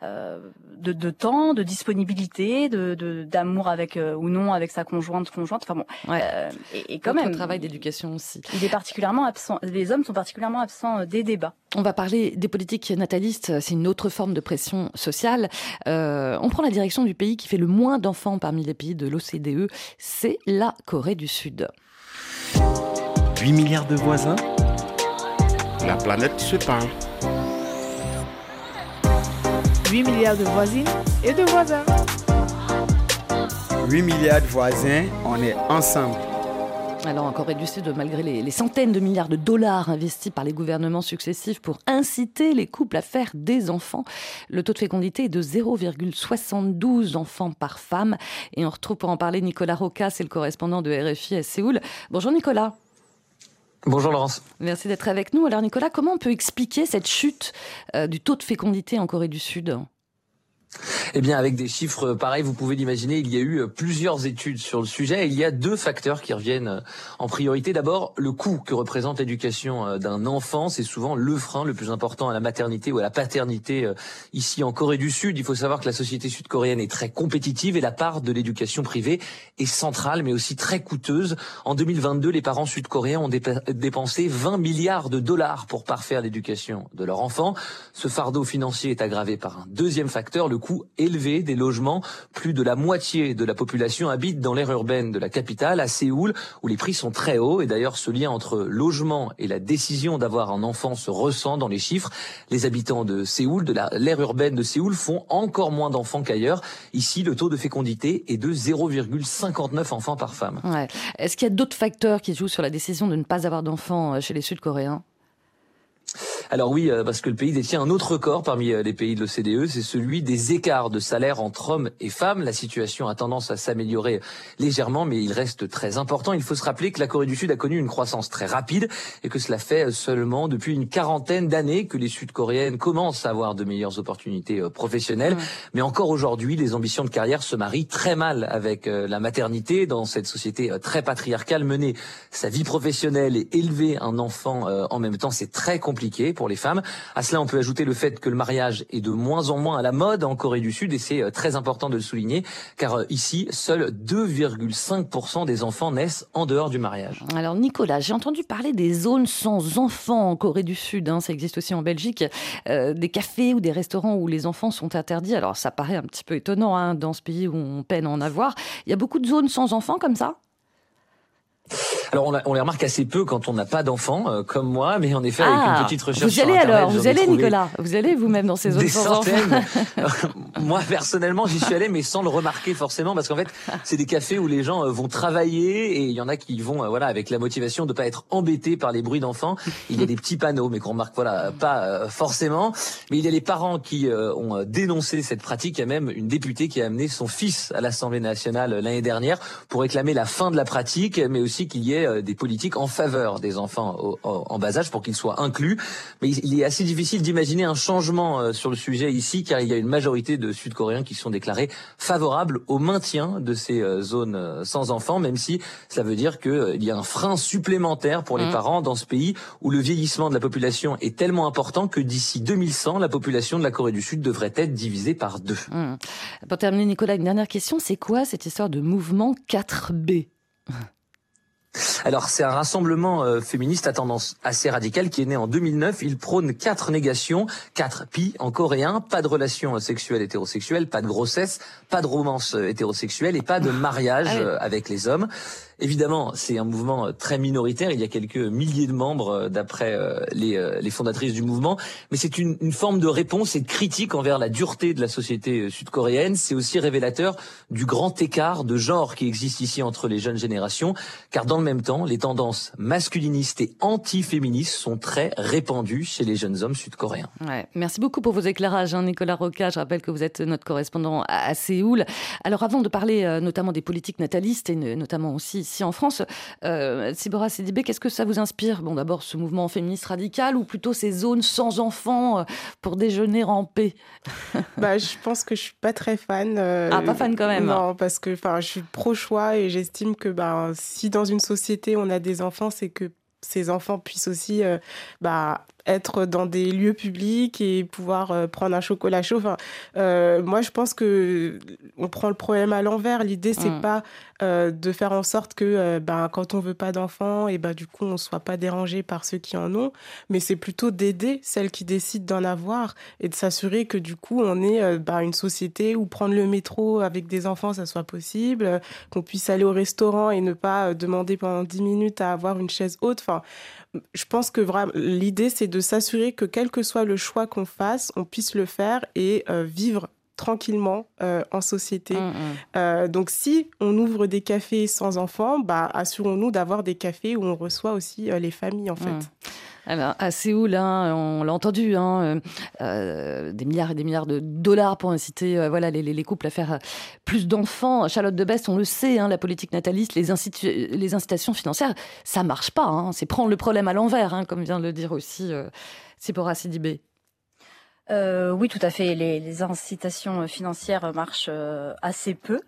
de, de, temps, de disponibilité, de d'amour avec euh, ou non avec sa conjointe conjointe. Enfin bon, euh, et, et, quand même. travail d'éducation aussi. Il est particulièrement absent. Les hommes sont particulièrement absents des débats. On va parler des politiques natalistes. C'est une autre forme de pression sociale. on prend la direction du pays qui fait le moins d'enfants parmi les pays de l'OCDE. C'est la Corée du Sud. 8 milliards de voisins. La planète se parle. 8 milliards de voisines et de voisins. 8 milliards de voisins, on est ensemble. Alors en Corée du Sud, malgré les, centaines de milliards de dollars investis par les gouvernements successifs pour inciter les couples à faire des enfants, le taux de fécondité est de 0,72 enfants par femme. Et on retrouve pour en parler Nicolas Roca, c'est le correspondant de RFI à Séoul. Bonjour Nicolas. Bonjour Laurence. Merci d'être avec nous. Alors Nicolas, comment on peut expliquer cette chute euh, du taux de fécondité en Corée du Sud? Eh bien, avec des chiffres pareils, vous pouvez l'imaginer, il y a eu euh, plusieurs études sur le sujet. il y a deux facteurs qui reviennent euh, en priorité. D'abord, le coût que représente l'éducation euh, d'un enfant. C'est souvent le frein le plus important à la maternité ou à la paternité ici en Corée du Sud. Il faut savoir que la société sud-coréenne est très compétitive et la part de l'éducation privée est centrale, mais aussi très coûteuse. En 2022, les parents sud-coréens ont dépensé 20 milliards de dollars pour parfaire l'éducation de leur enfant. Ce fardeau financier est aggravé par un deuxième facteur, le coût élevé des logements. Plus de la moitié de la population habite dans l'aire urbaine de la capitale, à Séoul, où les prix sont très hauts. Et d'ailleurs, ce lien entre logement et la décision d'avoir un enfant se ressent dans les chiffres. Les habitants de Séoul, de l'aire urbaine de Séoul, font encore moins d'enfants qu'ailleurs. Ici, le taux de fécondité est de 0,59 enfants par femme. Est-ce qu'il y a d'autres facteurs qui jouent sur la décision de ne pas avoir d'enfants euh, chez les Sud-Coréens? Alors oui, euh, parce que le pays détient un autre record parmi euh, les pays de l'OCDE, c'est celui des écarts de salaire entre hommes et femmes. La situation a tendance à s'améliorer légèrement, mais il reste très important. Il faut se rappeler que la Corée du Sud a connu une croissance très rapide et que cela fait seulement depuis une quarantaine d'années que les Sud-Coréennes commencent à avoir de meilleures opportunités euh, professionnelles. Mais encore aujourd'hui, les ambitions de carrière se marient très mal avec la maternité dans cette société très patriarcale. Mener sa vie professionnelle et élever un enfant en même temps, c'est très compliqué pour les femmes. À cela, on peut ajouter le fait que le mariage est de moins en moins à la mode en Corée du Sud et c'est euh, très important de le souligner car euh, ici, seuls 2,5% des enfants naissent en dehors du mariage. Alors Nicolas, j'ai entendu parler des zones sans enfants en Corée du Sud. Hein. ça existe aussi en Belgique. Euh, des cafés ou des restaurants où les enfants sont interdits. Alors ça paraît un petit peu étonnant hein, dans ce pays où on peine à en avoir. Il y a beaucoup de zones sans enfants comme ça? Alors on, on, les remarque assez peu quand on n'a pas d'enfants, euh, comme moi, mais en effet avec une ah, petite recherche. Vous allez alors, vous allez Nicolas, vous allez vous-même dans ces zones sans enfants. moi personnellement, j'y suis allé, mais sans le remarquer forcément, parce qu'en fait, c'est des cafés où les gens euh, vont travailler et il y en a qui vont, euh, voilà, avec la motivation de pas être embêtés par les bruits d'enfants. Il y a des petits panneaux, mais qu'on remarque, voilà, pas forcément. Mais il y a les parents qui ont dénoncé cette pratique. Il y a même une députée qui a amené son fils à l'Assemblée nationale l'année dernière pour réclamer la fin de la pratique, mais aussi qu'il y ait euh, des politiques en faveur des enfants en bas âge pour qu'ils soient inclus. Mais il est assez difficile d'imaginer un changement euh, sur le sujet ici, car il y a une majorité de Sud-Coréens qui sont déclarés favorables au maintien de ces euh, zones sans enfants, même si ça veut dire qu'il y a un frein supplémentaire pour les mmh. parents dans ce pays où le vieillissement de la population est tellement important que d'ici 2100, la population de la Corée du Sud devrait être divisée par deux. Mmh. Pour terminer, Nicolas, une dernière question. C'est quoi cette histoire de mouvement 4B alors c'est un rassemblement euh, féministe à tendance assez radicale qui est né en 2009. Il prône quatre négations, quatre pi en coréen, pas de relation sexuelle hétérosexuelle, pas de grossesse, pas de romance euh, hétérosexuelle et pas de mariage ah euh, avec les hommes. Évidemment, c'est un mouvement euh, très minoritaire. Il y a quelques milliers de membres euh, d'après euh, les, fondatrices du mouvement. Mais c'est une, une, forme de réponse et de critique envers la dureté de la société sud-coréenne. C'est aussi révélateur du grand écart de genre qui existe ici entre les jeunes générations. Car dans le même temps, les tendances masculinistes et anti-féministes sont très répandues chez les jeunes hommes sud-coréens. Ouais. Merci beaucoup pour vos éclairages, hein, Nicolas Roca. Je rappelle que vous êtes notre correspondant à, Séoul. Alors avant de parler notamment des politiques natalistes et notamment aussi ici en France. Euh, Sibora Sidibé, qu'est-ce que ça vous inspire? Bon, d'abord ce mouvement féministe radical ou plutôt ces zones sans enfants euh, pour déjeuner en paix? Bah, Je pense que je suis pas très fan. Euh, ah, pas fan quand même Non, parce que je suis pro-choix et j'estime que bah, si dans une société on a des enfants, c'est que ces enfants puissent aussi euh, bah, être dans des lieux publics et pouvoir euh, prendre un chocolat chaud. Enfin, euh, moi, je pense que on prend le problème à l'envers. L'idée, c'est mm. pas de faire en sorte que bah, quand on veut pas d'enfants, et bah, du coup, on soit pas dérangé par ceux qui en ont, mais c'est plutôt d'aider celles qui décident d'en avoir et de s'assurer que du coup, on est bah, une société où prendre le métro avec des enfants, ça soit possible, qu'on puisse aller au restaurant et ne pas demander pendant 10 minutes à avoir une chaise haute. Enfin, je pense que vraiment l'idée c'est de s'assurer que quel que soit le choix qu'on fasse, on puisse le faire et euh, vivre tranquillement en société. Mmh, mmh. donc si on ouvre des cafés sans enfants, bah, assurons-nous d'avoir des cafés où on reçoit aussi les familles en fait. Alors, à Séoul, hein, on l'a entendu, hein, euh, euh, des milliards et des milliards de dollars pour inciter euh, les, couples à faire plus d'enfants. Charlotte de Best, on le sait, hein, la politique nataliste, les, incitations financières, ça marche pas. C'est prendre le problème à l'envers, comme vient de le dire aussi Sipora Sidibé. Euh, oui, tout à fait. Les, incitations financières marchent euh, assez peu.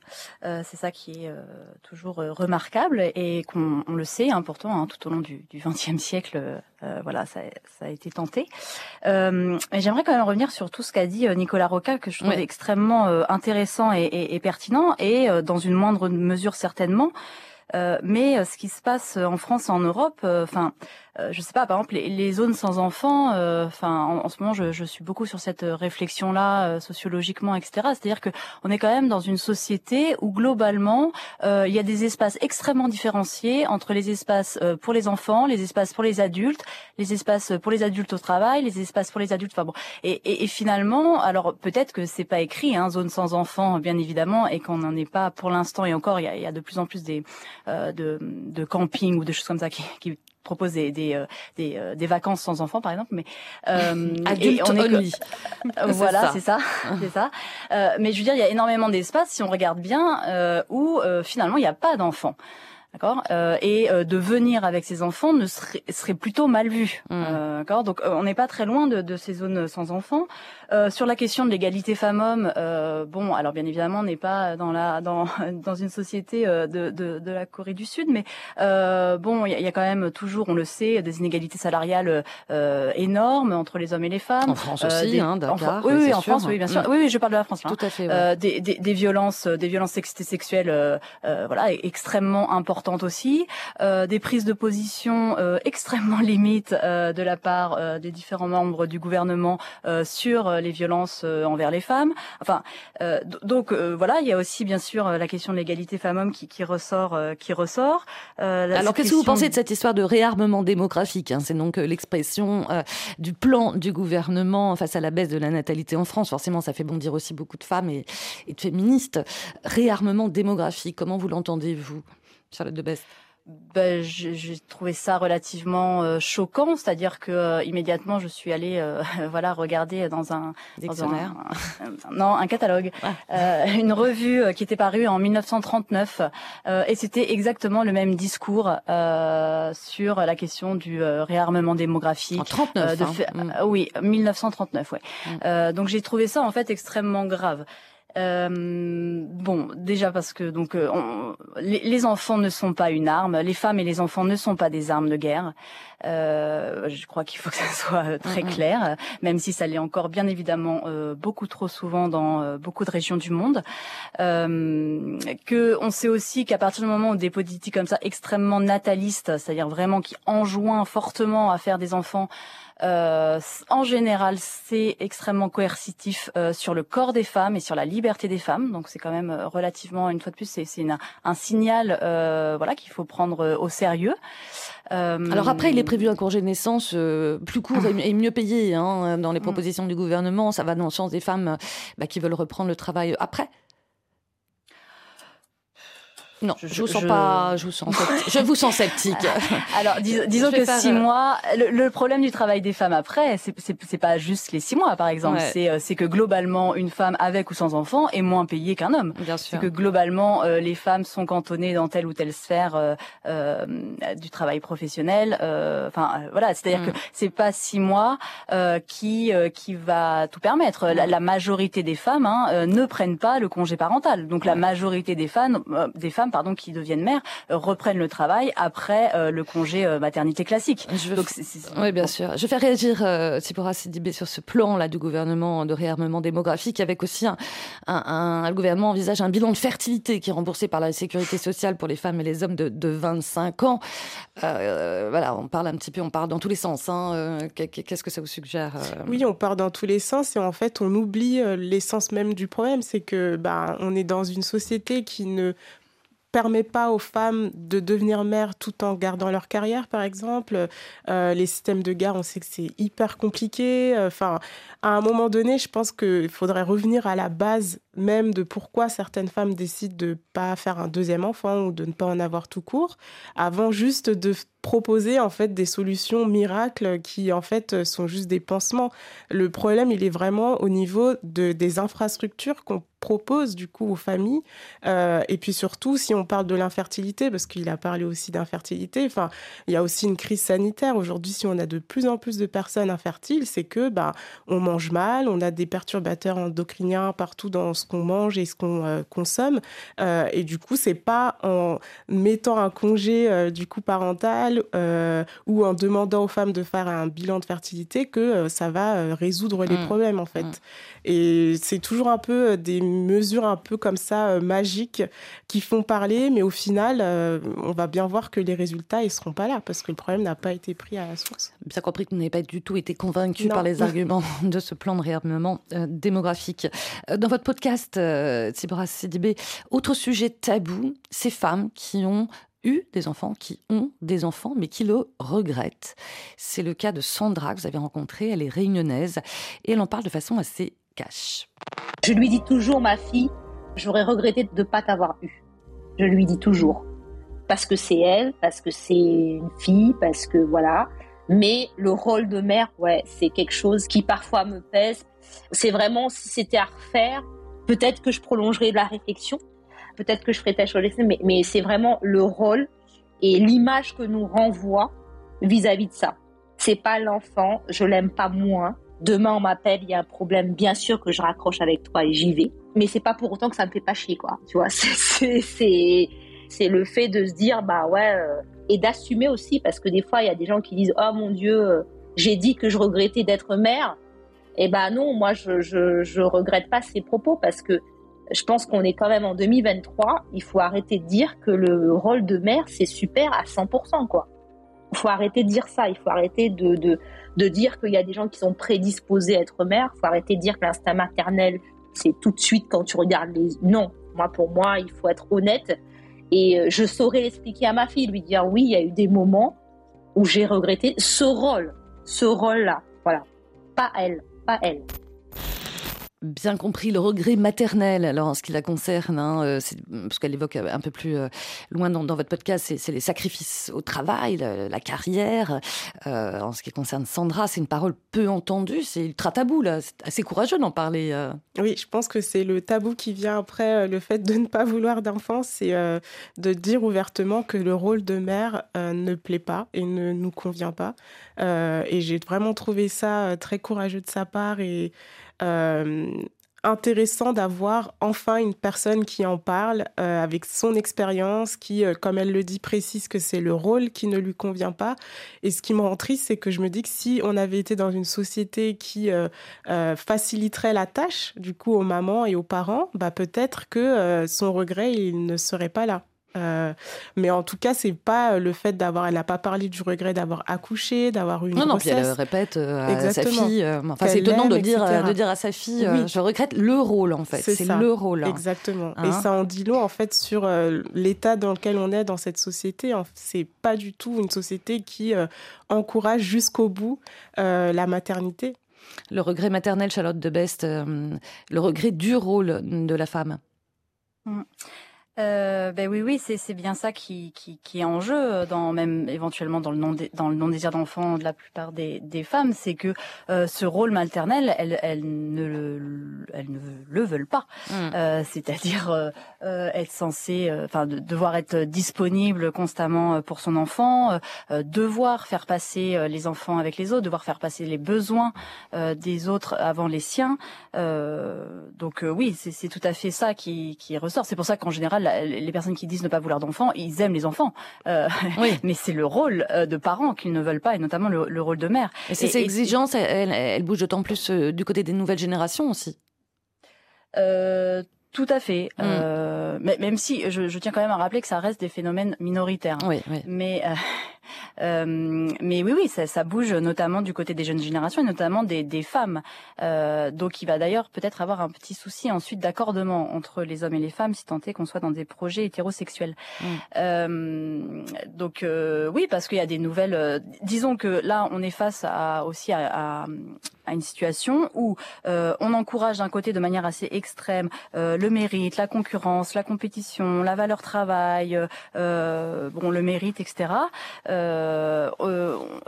Euh, c'est ça qui est toujours remarquable et qu'on le sait hein, pourtant hein, tout au long du XXe siècle. voilà, ça, a été tenté. J'aimerais quand même revenir sur tout ce qu'a dit Nicolas Roca, que je trouve extrêmement intéressant et, et, pertinent, et dans une moindre mesure certainement. Mais ce qui se passe en France en Europe, enfin. Euh, je sais pas, par exemple, les, zones sans enfants. Euh, enfin, en, ce moment, je, je, suis beaucoup sur cette euh, réflexion-là, sociologiquement, etc. C'est-à-dire que on est quand même dans une société où globalement, il y a des espaces extrêmement différenciés entre les espaces pour les enfants, les espaces pour les adultes, les espaces pour les adultes au travail, les espaces pour les adultes. Enfin bon, et, et, et finalement, alors peut-être que c'est pas écrit, hein, zone sans enfants, bien évidemment, et qu'on n'en est pas pour l'instant. Et encore, il y a, y a, de plus en plus des de, de camping ou de choses comme ça qui, qui propose des des, euh, des, euh, des, vacances sans enfants par exemple mais euh, Adulte on est voilà c'est ça c'est ça, euh, mais je veux dire il y a énormément d'espace si on regarde bien euh, où finalement il n'y a pas d'enfants D'accord? Euh, Et euh, de venir avec ses enfants ne serait, serait plutôt mal vu. Mmh. Euh, d'accord? Donc on n'est pas très loin de, de, ces zones sans enfants. Sur la question de l'égalité femmes-hommes, bon, alors bien évidemment, on n'est pas dans la dans dans une société de, de, de la Corée du Sud, mais bon, il y, y, a quand même toujours, on le sait, des inégalités salariales énormes entre les hommes et les femmes. En France aussi, hein, d'accord. Oui, oui, en France, oui, bien sûr. Oui, oui, je parle de la France. Là, Tout à fait. Ouais. Des, des, des, violences, des violences sexuelles, voilà, extrêmement importantes aussi, euh, des prises de position euh, extrêmement limites euh, de la part des différents membres du gouvernement sur les violences envers les femmes. Enfin, donc voilà, il y a aussi bien sûr la question de l'égalité femmes-hommes qui, qui, ressort, qui ressort. Alors qu'est-ce que vous pensez de cette histoire de réarmement démographique hein C'est donc l'expression du plan du gouvernement face à la baisse de la natalité en France? Forcément, ça fait bondir aussi beaucoup de femmes et, et de féministes. Réarmement démographique, comment vous l'entendez vous Charlotte de Best ben, j'ai trouvé ça relativement euh, choquant, c'est-à-dire que euh, immédiatement je suis allée euh, voilà regarder dans un dictionnaire, non un catalogue, une revue qui était parue en 1939 et c'était exactement le même discours sur la question du réarmement démographique. En 39, de hein. mm. Oui, 1939, ouais. Mm. donc j'ai trouvé ça en fait extrêmement grave. Euh, bon, déjà parce que donc euh, les, enfants ne sont pas une arme, les femmes et les enfants ne sont pas des armes de guerre. Euh, je crois qu'il faut que ça soit euh, très clair, même si ça l'est encore bien évidemment beaucoup trop souvent dans beaucoup de régions du monde. que on sait aussi qu'à partir du moment où des politiques comme ça extrêmement natalistes, c'est-à-dire vraiment qui enjoignent fortement à faire des enfants euh, en général, c'est extrêmement coercitif euh, sur le corps des femmes et sur la liberté des femmes. Donc c'est quand même euh, relativement, une fois de plus, c'est un signal voilà qu'il faut prendre au sérieux. Alors après, il est prévu un congé de naissance plus court et mieux payé hein, dans les mm. propositions du gouvernement. Ça va dans le sens des femmes bah, qui veulent reprendre le travail après. Non, je, vous sens pas, je vous sens, je vous sens sceptique. Alors, disons que six euh, mois, le, problème du travail des femmes après, c'est pas juste les six mois, par exemple. Euh, c'est que globalement, une femme avec ou sans enfant est moins payée qu'un homme. Bien sûr. que globalement, euh, les femmes sont cantonnées dans telle ou telle sphère du travail professionnel. Enfin, voilà, c'est-à-dire mm. que c'est pas six mois qui qui va tout permettre. La, majorité des femmes hein, ne prennent pas le congé parental. Donc, la majorité des femmes, des femmes pardon, qui deviennent mères euh, reprennent le travail après euh, le congé euh, maternité classique. Je Donc, Oui, bien sûr. Je fais réagir euh, Sipora Sidibé sur ce plan là du gouvernement de réarmement démographique, avec aussi un, un, un, le gouvernement envisage un bilan de fertilité qui est remboursé par la sécurité sociale pour les femmes et les hommes de, de 25 ans. Euh, voilà, on parle un petit peu, on parle dans tous les sens. Hein. Qu'est-ce que ça vous suggère Oui, on part dans tous les sens et en fait, on oublie l'essence même du problème, c'est que bah, on est dans une société qui ne permet pas aux femmes de devenir mères tout en gardant leur carrière, par exemple. Euh, les systèmes de garde, on sait que c'est hyper compliqué. Enfin, à un moment donné, je pense qu'il faudrait revenir à la base même de pourquoi certaines femmes décident de pas faire un deuxième enfant ou de ne pas en avoir tout court, avant juste de proposer en fait des solutions miracles qui en fait sont juste des pansements. Le problème, il est vraiment au niveau de, des infrastructures qu'on propose du coup aux familles. Euh, et puis surtout, si on parle de l'infertilité, parce qu'il a parlé aussi d'infertilité, enfin, il y a aussi une crise sanitaire. Aujourd'hui, si on a de plus en plus de personnes infertiles, c'est que bah, on mange mal, on a des perturbateurs endocriniens partout dans ce qu'on mange et ce qu'on euh, consomme. Euh, et du coup, c'est pas en mettant un congé euh, du coup parental ou en demandant aux femmes de faire un bilan de fertilité que ça va résoudre les mmh. problèmes en fait. Mmh. Et c'est toujours un peu des mesures un peu comme ça magiques qui font parler, mais au final, on va bien voir que les résultats ils seront pas là parce que le problème n'a pas été pris à la source. Bien compris que vous n'avez pas du tout été convaincu par les arguments de ce plan de réarmement démographique. Dans votre podcast, euh, Tibra Sidibé, autre sujet tabou, ces femmes qui ont eu des enfants, qui ont des enfants, mais qui le regrettent. C'est le cas de Sandra que vous avez rencontrée, elle est réunionnaise, et elle en parle de façon assez cash. Je lui dis toujours, ma fille, j'aurais regretté de ne pas t'avoir eu. Je lui dis toujours. Parce que c'est elle, parce que c'est une fille, parce que voilà. Mais le rôle de mère, ouais, c'est quelque chose qui parfois me pèse. C'est vraiment, si c'était à refaire, peut-être que je prolongerais la réflexion, peut-être que je ferais tâche au mais, mais c'est vraiment le rôle et l'image que nous renvoie vis-à-vis -vis de ça. C'est pas l'enfant, je l'aime pas moins, Demain, on m'appelle, il y a un problème, bien sûr que je raccroche avec toi et j'y vais. Mais c'est pas pour autant que ça me fait pas chier, quoi. Tu vois, c'est le fait de se dire, bah ouais, euh, et d'assumer aussi, parce que des fois, il y a des gens qui disent, oh mon Dieu, euh, j'ai dit que je regrettais d'être mère. Eh ben non, moi, je, regrette pas ces propos parce que je pense qu'on est quand même en 2023. Il faut arrêter de dire que le rôle de mère, c'est super à 100%, quoi. Il faut arrêter de dire ça. Il faut arrêter de, dire qu'il y a des gens qui sont prédisposés à être mère. Il faut arrêter de dire que l'instinct maternel, c'est tout de suite quand tu regardes les... Non, moi pour moi, il faut être honnête. Et euh, je saurais l'expliquer à ma fille, lui dire oui, il y a eu des moments où j'ai regretté ce rôle, ce rôle-là. Voilà. Pas elle, pas elle bien compris le regret maternel alors en ce qui la concerne hein, euh, parce qu'elle évoque un peu plus euh, loin dans, votre podcast c'est les sacrifices au travail la, carrière euh, en ce qui concerne Sandra c'est une parole peu entendue c'est ultra tabou là c'est assez courageux d'en parler euh. oui je pense que c'est le tabou qui vient après euh, le fait de ne pas vouloir d'enfant c'est euh, de dire ouvertement que le rôle de mère euh, ne plaît pas et ne nous convient pas euh, et j'ai vraiment trouvé ça euh, très courageux de sa part et euh, intéressant d'avoir enfin une personne qui en parle euh, avec son expérience, qui, euh, comme elle le dit, précise que c'est le rôle qui ne lui convient pas. Et ce qui me rend triste, c'est que je me dis que si on avait été dans une société qui euh, euh, faciliterait la tâche, du coup, aux mamans et aux parents, bah, peut-être que euh, son regret, il ne serait pas là. Euh, mais en tout cas, c'est pas le fait d'avoir, elle n'a pas parlé du regret d'avoir accouché, d'avoir eu une non, grossesse. Non, puis elle répète euh, à sa fille. Euh, enfin, c'est étonnant de dire, de dire à sa fille, oui. je regrette le rôle en fait. C'est le rôle. Hein. Exactement. Hein Et ça en dit long en fait sur euh, l'état dans lequel on est dans cette société. C'est pas du tout une société qui euh, encourage jusqu'au bout euh, la maternité. Le regret maternel, Charlotte de Best, euh, le regret du rôle de la femme. Mmh. Euh, ben oui, oui, c'est bien ça qui, qui, qui, est en jeu, dans même éventuellement dans le non dans le non désir d'enfant de la plupart des, des femmes, c'est que euh, ce rôle maternel, elles, elles ne le, elles ne le veulent pas. Mm. Euh, C'est-à-dire euh, être censé, enfin, de, devoir être disponible constamment pour son enfant, devoir faire passer les enfants avec les autres, devoir faire passer les besoins des autres avant les siens. donc oui, c'est tout à fait ça qui, qui ressort. C'est pour ça qu'en général les personnes qui disent ne pas vouloir d'enfants, ils aiment les enfants. Euh, oui. Mais c'est le rôle euh, de parents qu'ils ne veulent pas, et notamment le, le rôle de mère. Et ces exigences, elles, elles bougent d'autant plus euh, du côté des nouvelles générations aussi. Euh, tout à fait. Mm. Euh, mais, même si je, je, tiens quand même à rappeler que ça reste des phénomènes minoritaires. Oui, oui. Mais euh, mais oui, oui, ça, ça, bouge notamment du côté des jeunes générations et notamment des, des femmes. donc il va d'ailleurs peut-être avoir un petit souci ensuite d'accordement entre les hommes et les femmes, si tant est qu'on soit dans des projets hétérosexuels. Mm. donc oui, parce qu'il y a des nouvelles. disons que là, on est face à aussi à, à une situation où euh, on encourage d'un côté de manière assez extrême euh, le mérite, la concurrence, la compétition, la valeur travail, euh, bon le mérite, etc.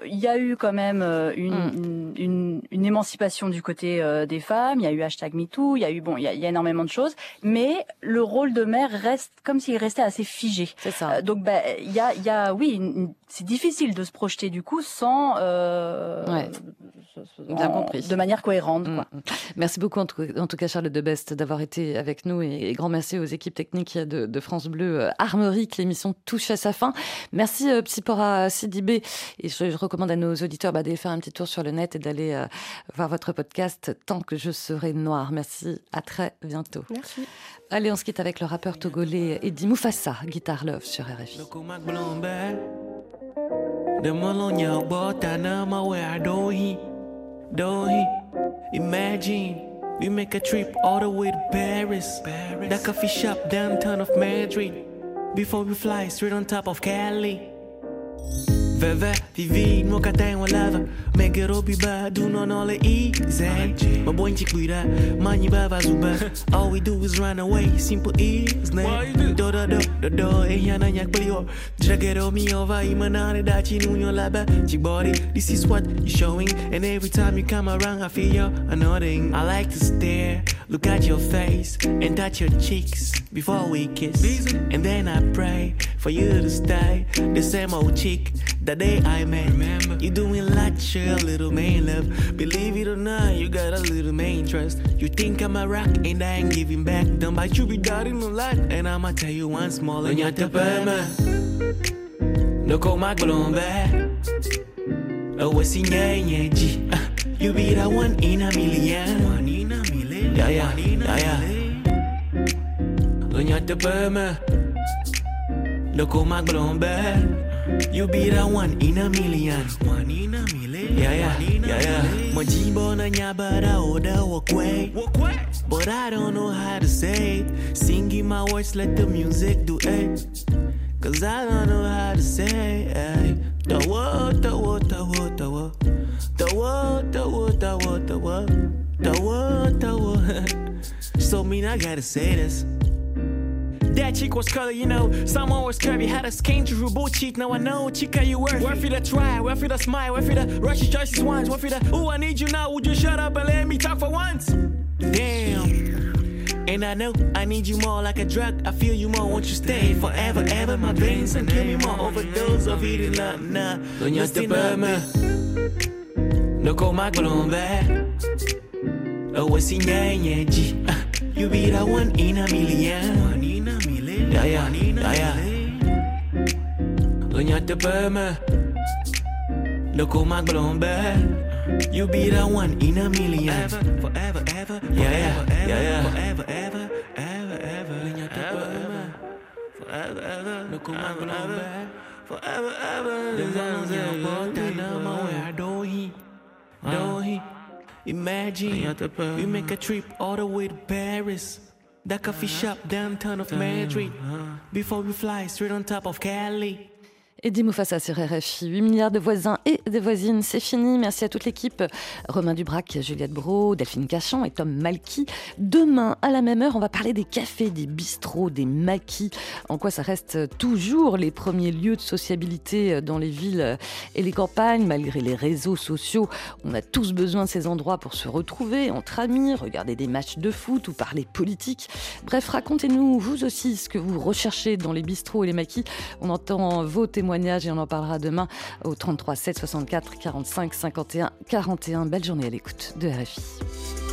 Il y a eu quand même une, mm. une, une, émancipation du côté des femmes. Il y a eu hashtag MeToo. Il y a eu bon, il y a, il y a énormément de choses, mais le rôle de mère reste comme s'il restait assez figé. C'est ça. donc ben il y a, y a oui, c'est difficile de se projeter du coup sans ouais. bien compris de manière cohérente. Mm, mm. Merci beaucoup en tout, en tout, cas Charles de Best d'avoir été avec nous et, grand merci aux équipes techniques de, de France Bleu euh, Armerie que l'émission touche à sa fin. Merci euh, Psypora Sidibé et je, je, recommande à nos auditeurs bah, d'aller faire un petit tour sur le net et d'aller euh, voir votre podcast Tant que je serai noir. Merci, à très bientôt. Merci. Allez, on se quitte avec le rappeur togolais Eddie Moufassa, Guitar Love sur RFI. Imagine we make a trip all the way to Paris. Paris. That coffee shop downtown of Madrid. Before we fly straight on top of Cali. you Veve, vivi, nunca tem uma leva. Mega robiba, do non all easy. My boy chiquita, money baba zuba All we do is run away, simple ease né Do? Do do, do do, e yana nyak plio Dragero oh. mi ova, imanane dachi nunyo laba Chick body, this is what you're showing. And every time you come around I feel you nodding I like to stare, look at your face And touch your cheeks before we kiss. And then I pray for you to stay The same old chick the day I met. Remember, you doing like shit, little main love. Believe it or not, you got a little main trust. You think I'm a rock and I ain't giving back. Don't bite you be in a lot. And I'ma tell you once more. Nyata pema. No ko maglombe. Oh, what's in? Ah, you be the one in a million. One in a million. Yeah, yeah, yeah, yeah. Nyata pema. No ko maglombe. You be the one in a million. One in a million. Yeah, yeah, yeah, yeah. Majimbo na nyabara oda wakwe. But I don't know how to say it. Singing my words, let the music do it. Cause I don't know how to say it. The what, the what, the what, the what. The what, the what, the what, the what. The what, the what. So mean I gotta say this. That chick was color, you know. Someone was curvy, had a skin both cheek. Now I know, chica, you worth Worth it a try, worth it a smile, worth it a rush your choices once. Worth it a, ooh, I need you now. Would you shut up and let me talk for once? Damn. And I know I need you more like a drug. I feel you more, won't you stay forever, ever? My veins and kill me more. Overdose of eating love, nah. Doña te perme. No coma glombe. Oh, what's in You be the one in a million. Yeah, yeah, yeah, yeah. Doña te perme. Loco Maglombe. You be the one in a million. Forever, forever, ever. Yeah, yeah, yeah, yeah. Forever, ever, ever, ever. Doña te perme. Forever, ever. Loco Maglombe. Forever, ever. Desde porta na mão é a doi. Doi. Imagine we make a trip all the way to Paris. That coffee uh-huh. shop downtown of Madrid. Uh-huh. Before we fly straight on top of Cali. Eddie Moufassa sur RFI. 8 milliards de voisins et de voisines, c'est fini. Merci à toute l'équipe. Romain Dubrac, Juliette Bro, Delphine Cachan et Tom Malky. Demain, à la même heure, on va parler des cafés, des bistrots, des maquis. En quoi ça reste toujours les premiers lieux de sociabilité dans les villes et les campagnes, malgré les réseaux sociaux. On a tous besoin de ces endroits pour se retrouver entre amis, regarder des matchs de foot ou parler politique. Bref, racontez-nous vous aussi ce que vous recherchez dans les bistrots et les maquis. On entend vos et on en parlera demain au 33 7 64 45 51 41. Belle journée à l'écoute de RFI.